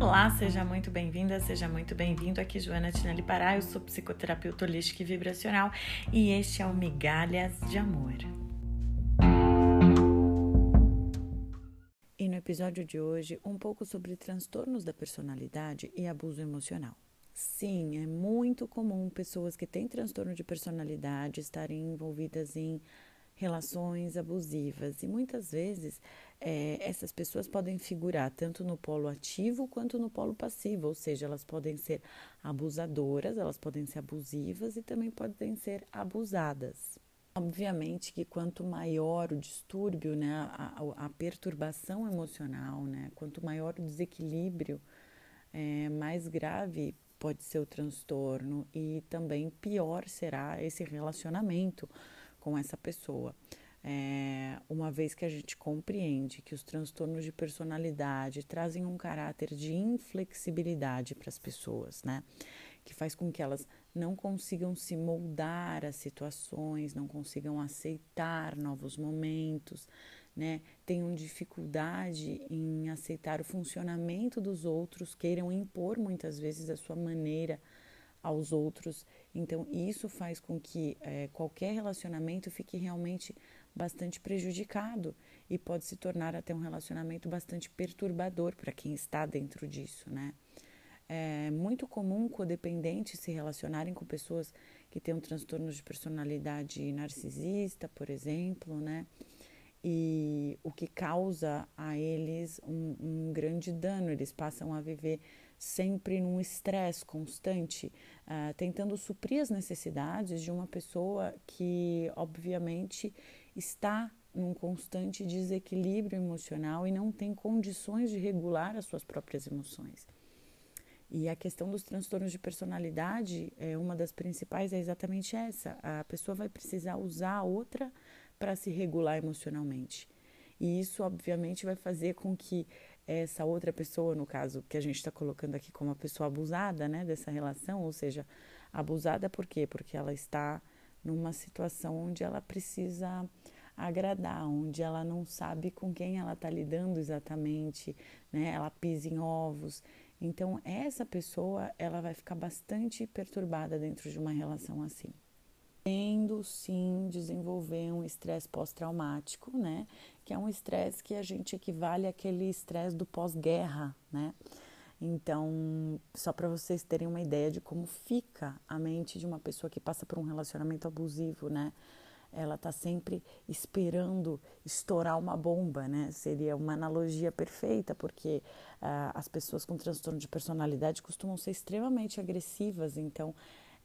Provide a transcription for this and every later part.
Olá, seja muito bem-vinda, seja muito bem-vindo. Aqui Joana Tinelli Pará, eu sou psicoterapeuta holística e vibracional e este é o Migalhas de Amor. E no episódio de hoje, um pouco sobre transtornos da personalidade e abuso emocional. Sim, é muito comum pessoas que têm transtorno de personalidade estarem envolvidas em relações abusivas. E muitas vezes é, essas pessoas podem figurar tanto no polo ativo quanto no polo passivo, ou seja, elas podem ser abusadoras, elas podem ser abusivas e também podem ser abusadas. Obviamente que quanto maior o distúrbio, né, a, a perturbação emocional, né, quanto maior o desequilíbrio, é, mais grave pode ser o transtorno e também pior será esse relacionamento com essa pessoa. É, uma vez que a gente compreende que os transtornos de personalidade trazem um caráter de inflexibilidade para as pessoas, né? Que faz com que elas não consigam se moldar às situações, não consigam aceitar novos momentos, né? Tenham dificuldade em aceitar o funcionamento dos outros, queiram impor muitas vezes a sua maneira aos outros. Então, isso faz com que é, qualquer relacionamento fique realmente bastante prejudicado e pode se tornar até um relacionamento bastante perturbador para quem está dentro disso, né? É muito comum codependentes se relacionarem com pessoas que têm um transtorno de personalidade narcisista, por exemplo, né? E o que causa a eles um, um grande dano, eles passam a viver sempre num estresse constante, uh, tentando suprir as necessidades de uma pessoa que, obviamente, está num constante desequilíbrio emocional e não tem condições de regular as suas próprias emoções. E a questão dos transtornos de personalidade, é uma das principais é exatamente essa. A pessoa vai precisar usar outra para se regular emocionalmente. E isso, obviamente, vai fazer com que essa outra pessoa, no caso que a gente está colocando aqui como a pessoa abusada né, dessa relação, ou seja, abusada por quê? Porque ela está numa situação onde ela precisa agradar, onde ela não sabe com quem ela está lidando exatamente, né? Ela pisa em ovos. Então essa pessoa ela vai ficar bastante perturbada dentro de uma relação assim. Tendo sim desenvolver um estresse pós-traumático, né? Que é um estresse que a gente equivale àquele estresse do pós-guerra, né? Então, só para vocês terem uma ideia de como fica a mente de uma pessoa que passa por um relacionamento abusivo, né? ela está sempre esperando estourar uma bomba, né? Seria uma analogia perfeita, porque uh, as pessoas com transtorno de personalidade costumam ser extremamente agressivas, então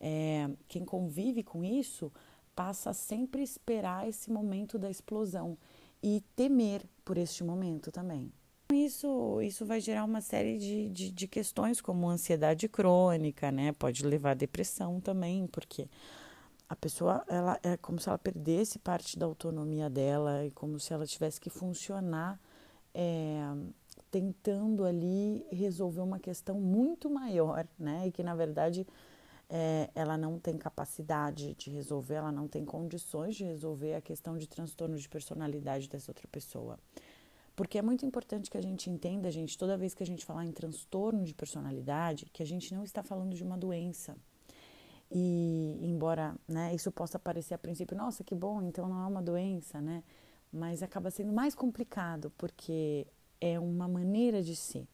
é, quem convive com isso passa a sempre esperar esse momento da explosão e temer por este momento também. Isso, isso vai gerar uma série de, de, de questões como ansiedade crônica, né? Pode levar à depressão também, porque a pessoa ela é como se ela perdesse parte da autonomia dela e como se ela tivesse que funcionar é, tentando ali resolver uma questão muito maior, né? E que na verdade é, ela não tem capacidade de resolver, ela não tem condições de resolver a questão de transtorno de personalidade dessa outra pessoa. Porque é muito importante que a gente entenda, gente, toda vez que a gente falar em transtorno de personalidade, que a gente não está falando de uma doença. E embora né, isso possa parecer a princípio, nossa, que bom, então não é uma doença, né? Mas acaba sendo mais complicado porque é uma maneira de ser.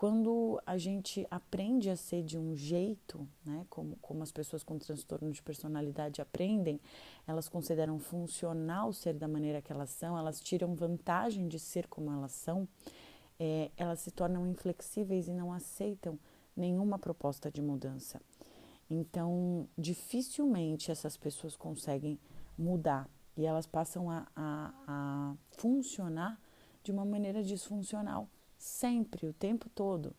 Quando a gente aprende a ser de um jeito, né, como, como as pessoas com transtorno de personalidade aprendem, elas consideram funcional ser da maneira que elas são, elas tiram vantagem de ser como elas são, é, elas se tornam inflexíveis e não aceitam nenhuma proposta de mudança. Então, dificilmente essas pessoas conseguem mudar e elas passam a, a, a funcionar de uma maneira disfuncional, sempre, o tempo todo.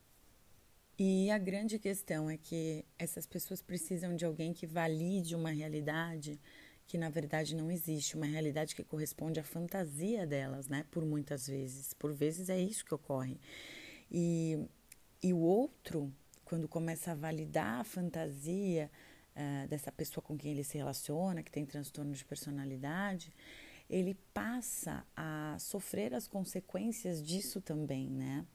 E a grande questão é que essas pessoas precisam de alguém que valide uma realidade que na verdade não existe, uma realidade que corresponde à fantasia delas, né? Por muitas vezes. Por vezes é isso que ocorre. E, e o outro quando começa a validar a fantasia uh, dessa pessoa com quem ele se relaciona, que tem transtorno de personalidade, ele passa a sofrer as consequências disso também, né?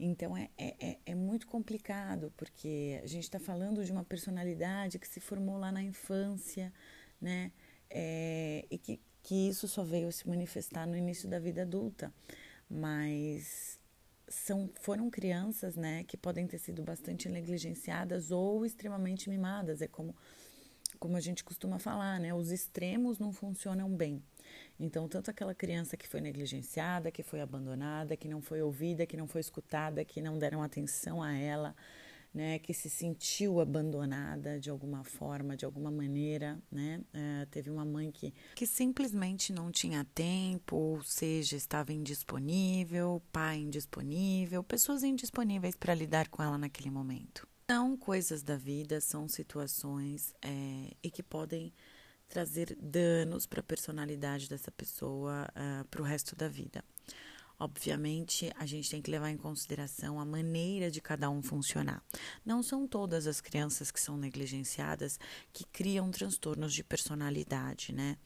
Então é, é, é muito complicado, porque a gente está falando de uma personalidade que se formou lá na infância, né? É, e que, que isso só veio se manifestar no início da vida adulta. Mas são, foram crianças né, que podem ter sido bastante negligenciadas ou extremamente mimadas. É como, como a gente costuma falar, né? Os extremos não funcionam bem. Então, tanto aquela criança que foi negligenciada, que foi abandonada, que não foi ouvida, que não foi escutada, que não deram atenção a ela, né, que se sentiu abandonada de alguma forma, de alguma maneira, né? É, teve uma mãe que, que simplesmente não tinha tempo, ou seja, estava indisponível, pai indisponível, pessoas indisponíveis para lidar com ela naquele momento. São coisas da vida, são situações é, e que podem trazer danos para a personalidade dessa pessoa uh, ah, para o resto da vida. Obviamente, a gente tem que levar em consideração a maneira de cada um funcionar. Não são todas as crianças que são negligenciadas que criam transtornos de personalidade, né?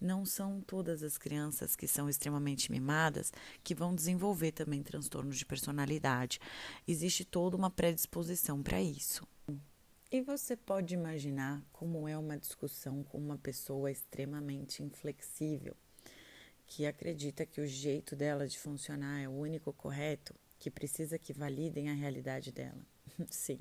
Não são todas as crianças que são extremamente mimadas que vão desenvolver também transtornos de personalidade. Existe toda uma predisposição para isso. E você pode imaginar como é uma discussão com uma pessoa extremamente inflexível, que acredita que o jeito dela de funcionar é o único correto, que precisa que validem a realidade dela. Sim,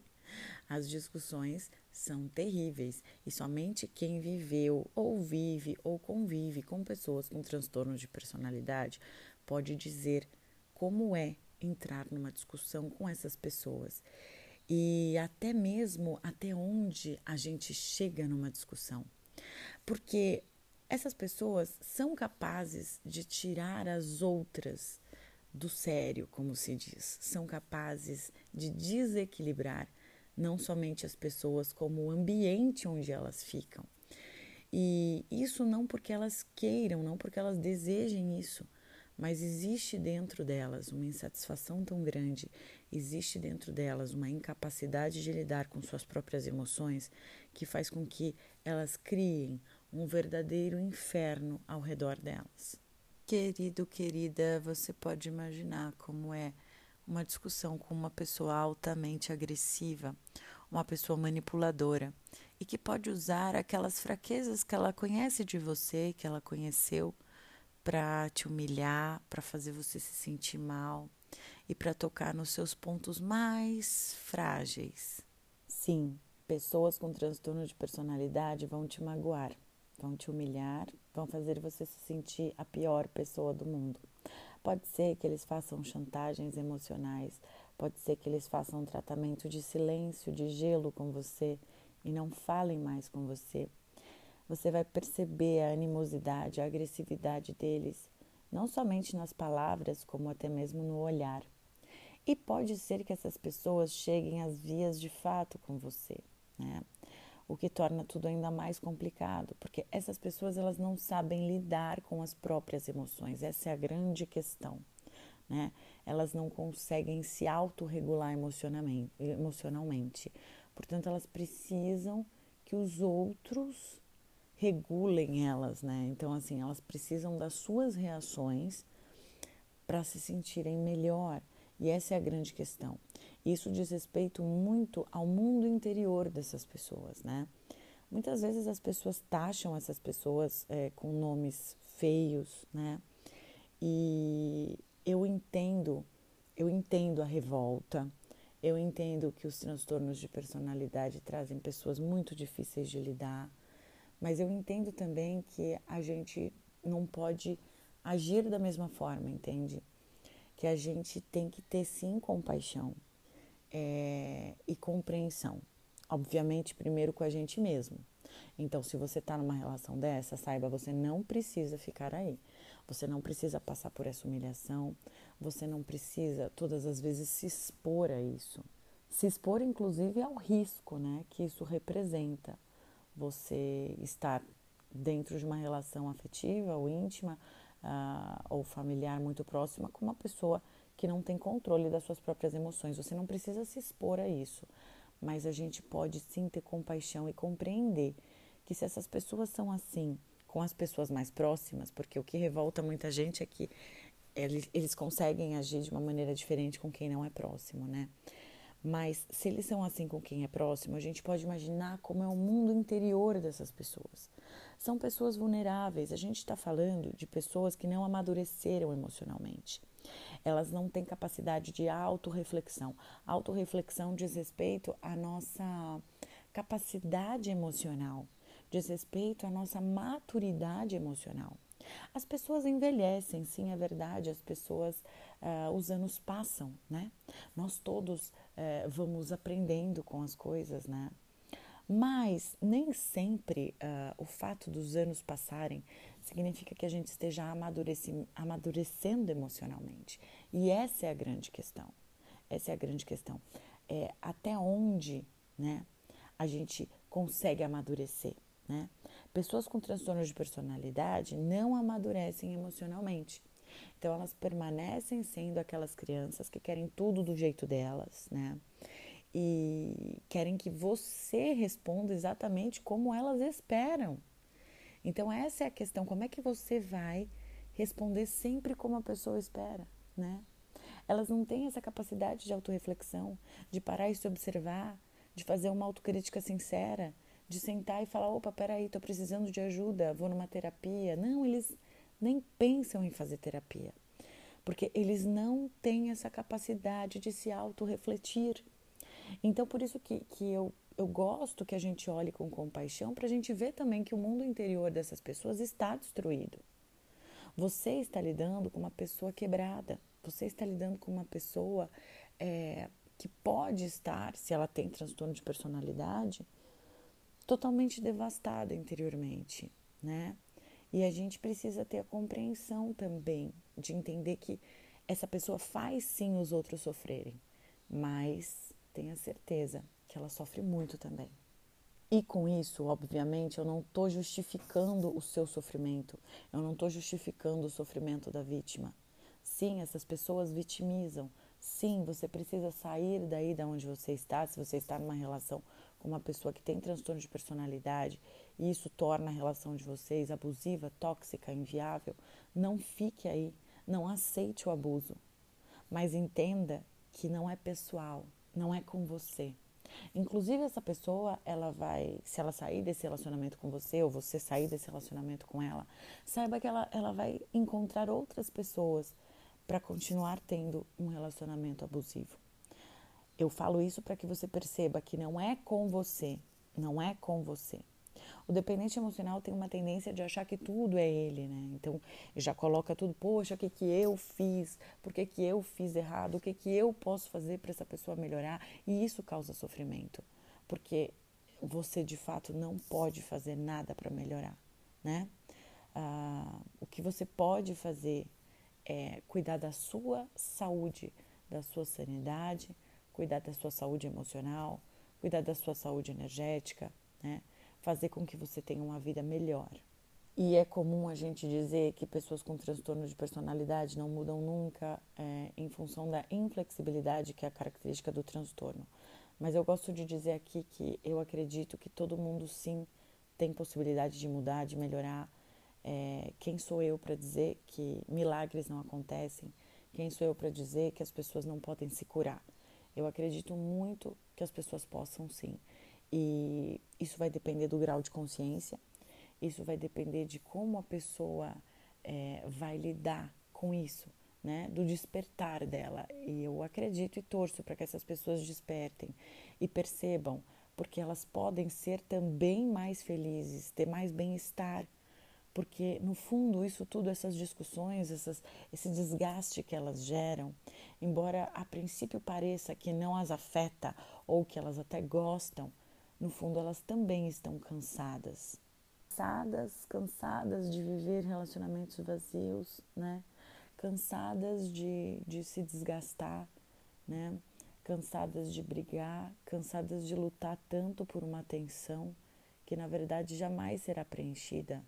as discussões são terríveis e somente quem viveu ou vive ou convive com pessoas com transtornos de personalidade pode dizer como é entrar numa discussão com essas pessoas e até mesmo até onde a gente chega numa discussão. Porque essas pessoas são capazes de tirar as outras do sério, como se diz, são capazes de desequilibrar não somente as pessoas, como o ambiente onde elas ficam. E isso não porque elas queiram, não porque elas desejem isso, mas existe dentro delas uma insatisfação tão grande existe dentro delas uma incapacidade de lidar com suas próprias emoções que faz com que elas criem um verdadeiro inferno ao redor delas. Querido, querida, você pode imaginar como é uma discussão com uma pessoa altamente agressiva, uma pessoa manipuladora e que pode usar aquelas fraquezas que ela conhece de você, que ela conheceu, para te humilhar, para fazer você se sentir mal e para tocar nos seus pontos mais frágeis. Sim, pessoas com transtorno de personalidade vão te magoar, vão te humilhar, vão fazer você se sentir a pior pessoa do mundo. Pode ser que eles façam chantagens emocionais, pode ser que eles façam um tratamento de silêncio, de gelo com você e não falem mais com você. Você vai perceber a animosidade, a agressividade deles não somente nas palavras, como até mesmo no olhar. E pode ser que essas pessoas cheguem às vias de fato com você, né? O que torna tudo ainda mais complicado, porque essas pessoas elas não sabem lidar com as próprias emoções. Essa é a grande questão, né? Elas não conseguem se autorregular emocionalmente. Portanto, elas precisam que os outros regulem elas, né? Então, assim, elas precisam das suas reações para se sentirem melhor. E essa é a grande questão. Isso diz respeito muito ao mundo interior dessas pessoas, né? Muitas vezes as pessoas taxam essas pessoas é, com nomes feios, né? E eu entendo, eu entendo a revolta, eu entendo que os transtornos de personalidade trazem pessoas muito difíceis de lidar, mas eu entendo também que a gente não pode agir da mesma forma, entende? Que a gente tem que ter sim compaixão é, e compreensão. Obviamente, primeiro com a gente mesmo. Então, se você está numa relação dessa, saiba, você não precisa ficar aí. Você não precisa passar por essa humilhação. Você não precisa, todas as vezes, se expor a isso. Se expor, inclusive, ao risco né, que isso representa você estar dentro de uma relação afetiva ou íntima uh, ou familiar muito próxima com uma pessoa que não tem controle das suas próprias emoções. Você não precisa se expor a isso, mas a gente pode sim ter compaixão e compreender que se essas pessoas são assim com as pessoas mais próximas, porque o que revolta muita gente é que eles, eles conseguem agir de uma maneira diferente com quem não é próximo, né? Mas se eles são assim com quem é próximo, a gente pode imaginar como é o mundo interior dessas pessoas. São pessoas vulneráveis. A gente está falando de pessoas que não amadureceram emocionalmente. Elas não têm capacidade de autorreflexão. Autorreflexão diz respeito à nossa capacidade emocional, diz respeito à nossa maturidade emocional. As pessoas envelhecem, sim, é verdade, as pessoas, uh, os anos passam, né? Nós todos uh, vamos aprendendo com as coisas, né? Mas nem sempre uh, o fato dos anos passarem significa que a gente esteja amadurecendo emocionalmente. E essa é a grande questão. Essa é a grande questão. É até onde né, a gente consegue amadurecer. Né? Pessoas com transtorno de personalidade não amadurecem emocionalmente. Então, elas permanecem sendo aquelas crianças que querem tudo do jeito delas, né? E querem que você responda exatamente como elas esperam. Então, essa é a questão: como é que você vai responder sempre como a pessoa espera, né? Elas não têm essa capacidade de autorreflexão, de parar e se observar, de fazer uma autocrítica sincera, de sentar e falar: opa, peraí, estou precisando de ajuda, vou numa terapia. Não, eles nem pensam em fazer terapia, porque eles não têm essa capacidade de se autorrefletir. Então, por isso que, que eu, eu gosto que a gente olhe com compaixão para a gente ver também que o mundo interior dessas pessoas está destruído. Você está lidando com uma pessoa quebrada, você está lidando com uma pessoa é, que pode estar, se ela tem transtorno de personalidade, totalmente devastada interiormente, né? E a gente precisa ter a compreensão também de entender que essa pessoa faz sim os outros sofrerem, mas tenha certeza que ela sofre muito também. E com isso, obviamente, eu não estou justificando o seu sofrimento, eu não estou justificando o sofrimento da vítima. Sim, essas pessoas vitimizam. Sim, você precisa sair daí da onde você está, se você está numa relação com uma pessoa que tem transtorno de personalidade e isso torna a relação de vocês abusiva, tóxica, inviável, não fique aí, não aceite o abuso, mas entenda que não é pessoal, não é com você. Inclusive essa pessoa, ela vai, se ela sair desse relacionamento com você ou você sair desse relacionamento com ela, saiba que ela, ela vai encontrar outras pessoas para continuar tendo um relacionamento abusivo. Eu falo isso para que você perceba que não é com você, não é com você. O dependente emocional tem uma tendência de achar que tudo é ele, né? Então, já coloca tudo, poxa, o que, que eu fiz? Por que, que eu fiz errado? O que, que eu posso fazer para essa pessoa melhorar? E isso causa sofrimento, porque você de fato não pode fazer nada para melhorar, né? Ah, o que você pode fazer é cuidar da sua saúde, da sua sanidade, cuidar da sua saúde emocional, cuidar da sua saúde energética, né? Fazer com que você tenha uma vida melhor. E é comum a gente dizer que pessoas com transtorno de personalidade não mudam nunca é, em função da inflexibilidade que é a característica do transtorno. Mas eu gosto de dizer aqui que eu acredito que todo mundo sim tem possibilidade de mudar, de melhorar. É, quem sou eu para dizer que milagres não acontecem? Quem sou eu para dizer que as pessoas não podem se curar? Eu acredito muito que as pessoas possam sim. E isso vai depender do grau de consciência, isso vai depender de como a pessoa é, vai lidar com isso, né? Do despertar dela. E eu acredito e torço para que essas pessoas despertem e percebam, porque elas podem ser também mais felizes, ter mais bem-estar porque no fundo isso tudo, essas discussões, essas, esse desgaste que elas geram, embora a princípio pareça que não as afeta ou que elas até gostam, no fundo elas também estão cansadas. Cansadas, cansadas de viver relacionamentos vazios, né? Cansadas de, de se desgastar, né? Cansadas de brigar, cansadas de lutar tanto por uma atenção que na verdade jamais será preenchida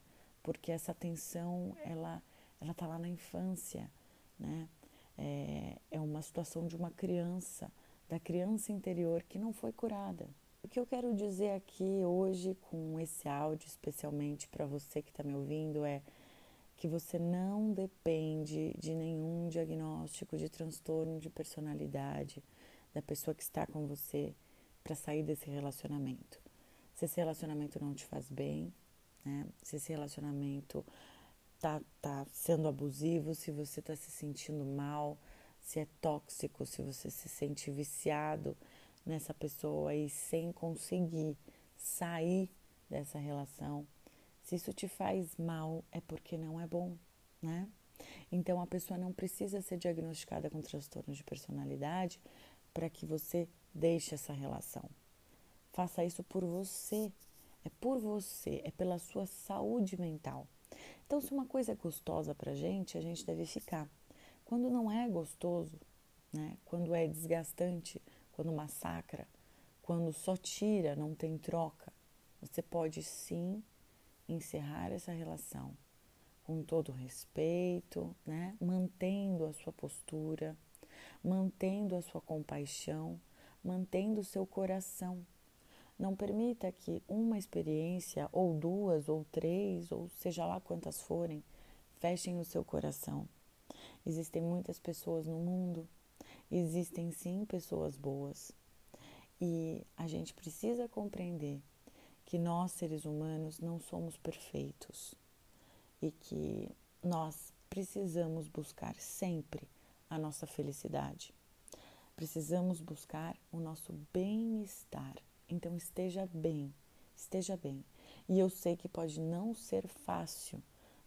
porque essa atenção ela ela está lá na infância, né? É, é uma situação de uma criança, da criança interior que não foi curada. O que eu quero dizer aqui hoje com esse áudio, especialmente para você que está me ouvindo, é que você não depende de nenhum diagnóstico de transtorno de personalidade da pessoa que está com você para sair desse relacionamento. Se esse relacionamento não te faz bem, né? Se esse relacionamento tá, tá sendo abusivo, se você está se sentindo mal, se é tóxico, se você se sente viciado nessa pessoa e sem conseguir sair dessa relação, se isso te faz mal, é porque não é bom, né? Então a pessoa não precisa ser diagnosticada com transtorno de personalidade para que você deixe essa relação. Faça isso por você. É por você, é pela sua saúde mental. Então, se uma coisa é gostosa para a gente, a gente deve ficar. Quando não é gostoso, né? quando é desgastante, quando massacra, quando só tira, não tem troca, você pode sim encerrar essa relação com todo respeito, né? mantendo a sua postura, mantendo a sua compaixão, mantendo o seu coração. Não permita que uma experiência, ou duas, ou três, ou seja lá quantas forem, fechem o seu coração. Existem muitas pessoas no mundo, existem sim pessoas boas. E a gente precisa compreender que nós, seres humanos, não somos perfeitos e que nós precisamos buscar sempre a nossa felicidade. Precisamos buscar o nosso bem-estar. Então esteja bem, esteja bem. E eu sei que pode não ser fácil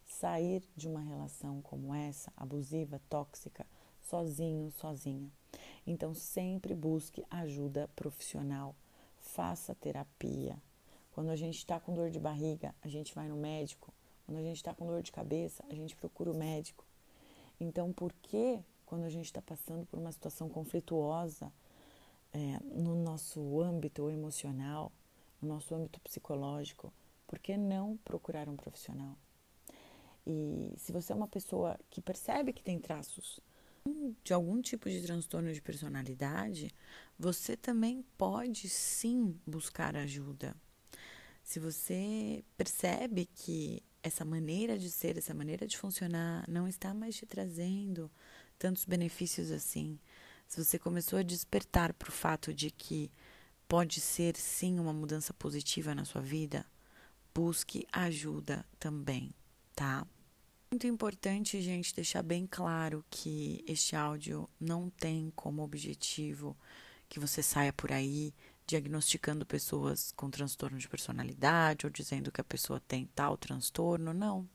sair de uma relação como essa, abusiva, tóxica, sozinho, sozinha. Então sempre busque ajuda profissional, faça terapia, quando a gente está com dor de barriga, a gente vai no médico. Quando a gente está com dor de cabeça, a gente procura o médico. Então, por que, quando a gente está passando por uma situação conflituosa é, no nosso âmbito emocional, no nosso âmbito psicológico, por que não procurar um profissional? E se você é uma pessoa que percebe que tem traços de algum tipo de transtorno de personalidade, você também pode sim buscar ajuda. Se você percebe que essa maneira de ser, essa maneira de funcionar não está mais te trazendo tantos benefícios assim, se você começou a despertar para o fato de que pode ser sim uma mudança positiva na sua vida, busque ajuda também, tá? Muito importante, gente, deixar bem claro que este áudio não tem como objetivo que você saia por aí diagnosticando pessoas com transtorno de personalidade ou dizendo que a pessoa tem tal transtorno. Não,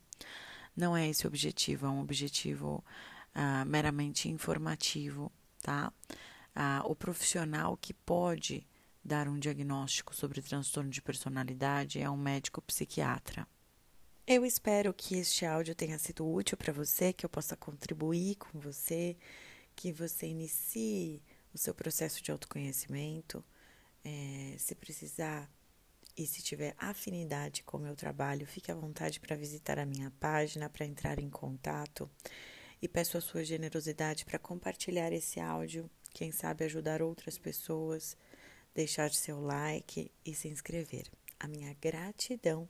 não é esse o objetivo, é um objetivo ah, meramente informativo, tá? Ah, o profissional que pode dar um diagnóstico sobre transtorno de personalidade é um médico psiquiatra. Eu espero que este áudio tenha sido útil para você, que eu possa contribuir com você, que você inicie o seu processo de autoconhecimento é, se precisar e se tiver afinidade com o meu trabalho, fique à vontade para visitar a minha página, para entrar em contato e peço a sua generosidade para compartilhar esse áudio, quem sabe ajudar outras pessoas, deixar seu like e se inscrever. A minha gratidão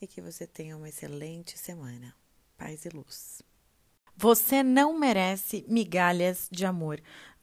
e que você tenha uma excelente semana. Paz e luz. Você não merece migalhas de amor.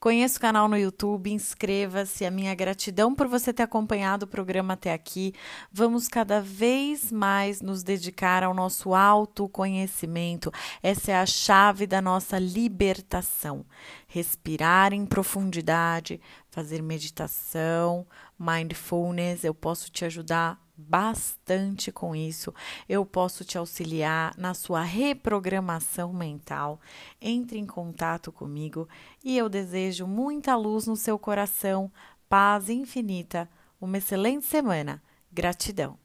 conheça o canal no YouTube, inscreva-se. A minha gratidão por você ter acompanhado o programa até aqui. Vamos cada vez mais nos dedicar ao nosso autoconhecimento. Essa é a chave da nossa libertação. Respirar em profundidade, fazer meditação, mindfulness. Eu posso te ajudar bastante com isso. Eu posso te auxiliar na sua reprogramação mental. Entre em contato comigo e eu desejo muita luz no seu coração, paz infinita, uma excelente semana. Gratidão.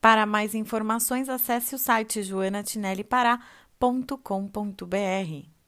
Para mais informações, acesse o site joanatinellipará.com.br.